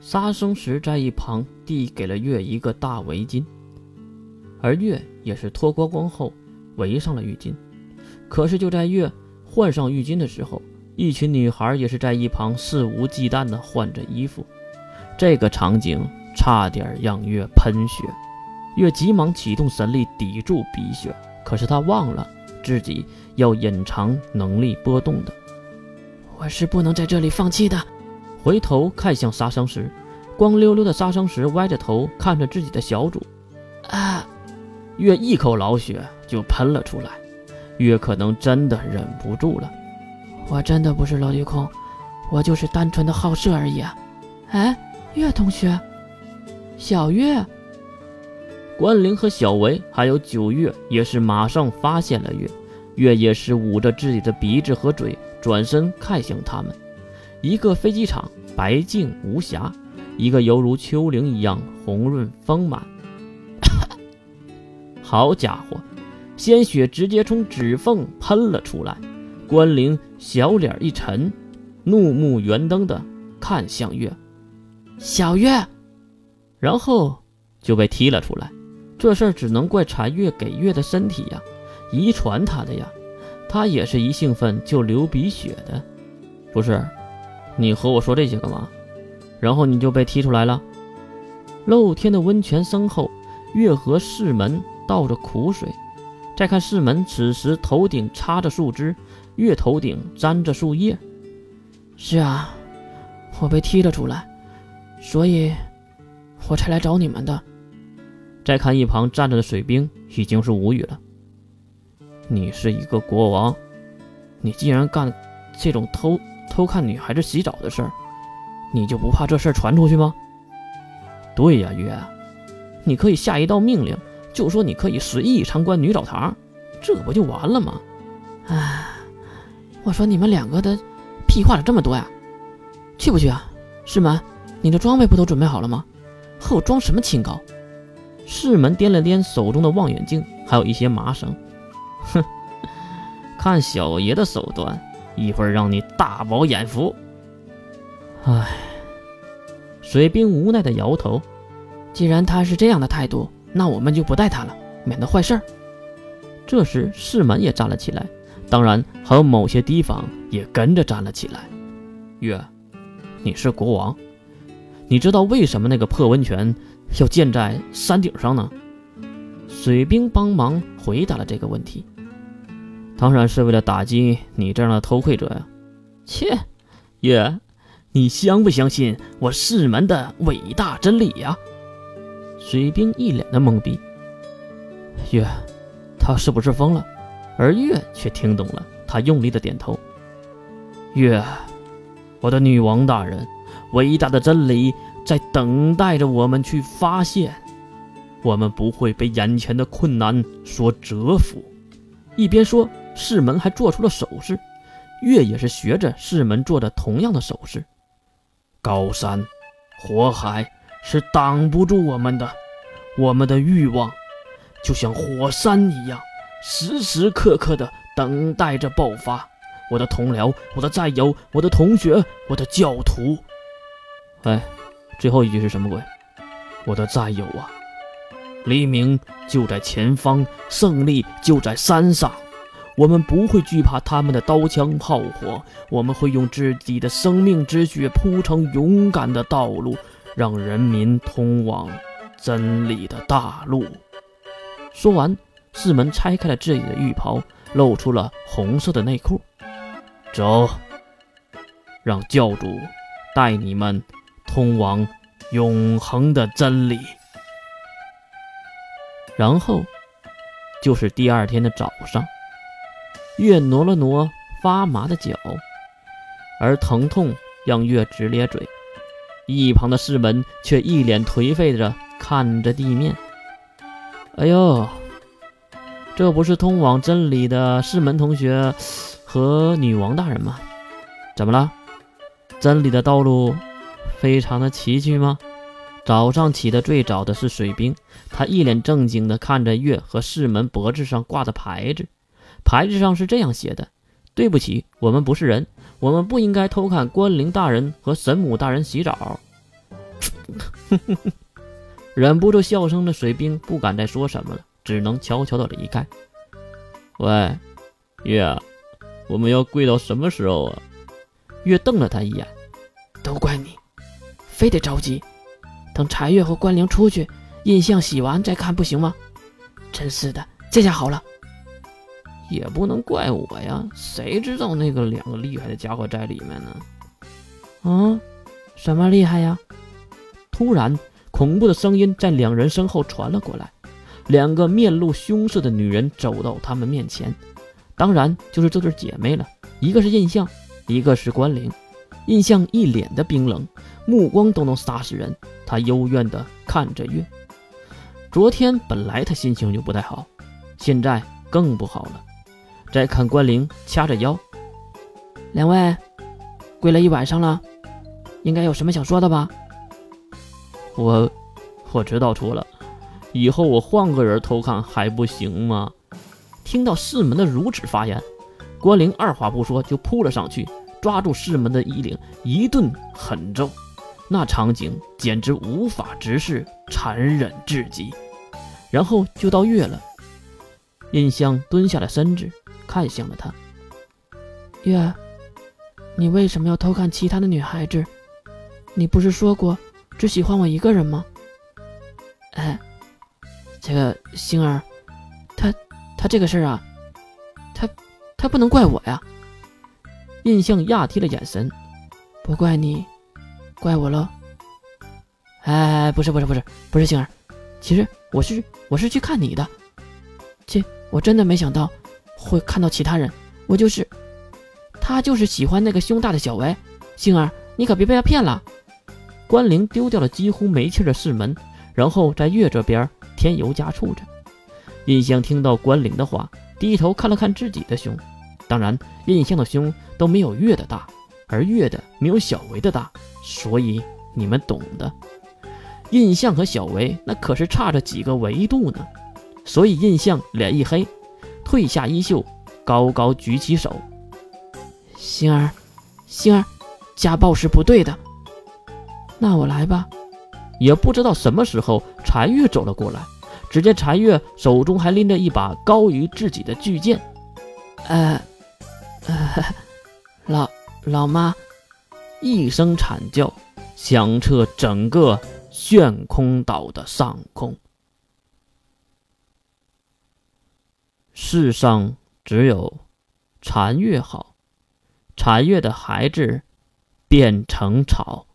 杀生石在一旁递给了月一个大围巾，而月也是脱光光后围上了浴巾。可是就在月换上浴巾的时候，一群女孩也是在一旁肆无忌惮地换着衣服。这个场景差点让月喷血，月急忙启动神力抵住鼻血，可是他忘了自己要隐藏能力波动的。我是不能在这里放弃的。回头看向杀生石，光溜溜的杀生石歪着头看着自己的小主，啊！月一口老血就喷了出来。月可能真的忍不住了。我真的不是萝莉控，我就是单纯的好色而已啊！哎，月同学，小月，关灵和小维还有九月也是马上发现了月，月也是捂着自己的鼻子和嘴，转身看向他们。一个飞机场白净无瑕，一个犹如丘陵一样红润丰满。好家伙，鲜血直接从指缝喷了出来。关灵小脸一沉，怒目圆瞪的看向月，小月，然后就被踢了出来。这事儿只能怪禅月给月的身体呀，遗传他的呀，他也是一兴奋就流鼻血的，不是？你和我说这些干嘛？然后你就被踢出来了。露天的温泉身后，月和世门倒着苦水。再看世门，此时头顶插着树枝，月头顶沾着树叶。是啊，我被踢了出来，所以我才来找你们的。再看一旁站着的水兵，已经是无语了。你是一个国王，你竟然干这种偷。偷看女孩子洗澡的事儿，你就不怕这事儿传出去吗？对呀，月，你可以下一道命令，就说你可以随意参观女澡堂，这不就完了吗？哎，我说你们两个的屁话咋这么多呀？去不去啊？世门，你的装备不都准备好了吗？和我装什么清高？世门掂了掂手中的望远镜，还有一些麻绳，哼，看小爷的手段。一会儿让你大饱眼福。唉，水兵无奈的摇头。既然他是这样的态度，那我们就不带他了，免得坏事儿。这时世门也站了起来，当然还有某些提防也跟着站了起来。月，你是国王，你知道为什么那个破温泉要建在山顶上呢？水兵帮忙回答了这个问题。当然是为了打击你这样的偷窥者呀！切，月，你相不相信我世门的伟大真理呀？水兵一脸的懵逼。月，他是不是疯了？而月却听懂了，他用力的点头。月，我的女王大人，伟大的真理在等待着我们去发现，我们不会被眼前的困难所折服。一边说。世门还做出了手势，月也是学着世门做的同样的手势。高山、火海是挡不住我们的，我们的欲望就像火山一样，时时刻刻的等待着爆发。我的同僚，我的战友，我的同学，我的教徒。哎，最后一句是什么鬼？我的战友啊，黎明就在前方，胜利就在山上。我们不会惧怕他们的刀枪炮火，我们会用自己的生命之血铺成勇敢的道路，让人民通往真理的大路。说完，四门拆开了自己的浴袍，露出了红色的内裤。走，让教主带你们通往永恒的真理。然后，就是第二天的早上。月挪了挪发麻的脚，而疼痛让月直咧嘴。一旁的世门却一脸颓废着看着地面。哎呦，这不是通往真理的世门同学和女王大人吗？怎么了？真理的道路非常的崎岖吗？早上起的最早的是水兵，他一脸正经地看着月和世门脖子上挂的牌子。牌子上是这样写的：“对不起，我们不是人，我们不应该偷看关灵大人和神母大人洗澡。”忍不住笑声的水兵不敢再说什么了，只能悄悄的离开。喂，月，我们要跪到什么时候啊？月瞪了他一眼。都怪你，非得着急，等柴月和关灵出去，印象洗完再看不行吗？真是的，这下好了。也不能怪我呀，谁知道那个两个厉害的家伙在里面呢？啊，什么厉害呀？突然，恐怖的声音在两人身后传了过来。两个面露凶色的女人走到他们面前，当然就是这对姐妹了。一个是印象，一个是关灵。印象一脸的冰冷，目光都能杀死人。他幽怨的看着月。昨天本来他心情就不太好，现在更不好了。再看关灵掐着腰，两位跪了一晚上了，应该有什么想说的吧？我我知道错了。以后我换个人偷看还不行吗？听到世门的如此发言，关灵二话不说就扑了上去，抓住世门的衣领一顿狠揍。那场景简直无法直视，残忍至极。然后就到月了，印香蹲下了身子，看向了他。月，你为什么要偷看其他的女孩子？你不是说过只喜欢我一个人吗？哎。这个星儿，他他这个事儿啊，他他不能怪我呀。印象压低了眼神，不怪你，怪我喽。哎，不是不是不是不是星儿，其实我是我是去看你的，切，我真的没想到会看到其他人，我就是，他就是喜欢那个胸大的小维。星儿，你可别被他骗了。关灵丢掉了几乎没气的四门，然后在月这边。添油加醋着，印象听到关灵的话，低头看了看自己的胸。当然，印象的胸都没有月的大，而月的没有小维的大，所以你们懂的。印象和小维那可是差着几个维度呢。所以印象脸一黑，褪下衣袖，高高举起手：“星儿，星儿，家暴是不对的。那我来吧。”也不知道什么时候，禅月走了过来。只见禅月手中还拎着一把高于自己的巨剑。呃，呃，老老妈，一声惨叫响彻整个悬空岛的上空。世上只有禅月好，禅月的孩子变成草。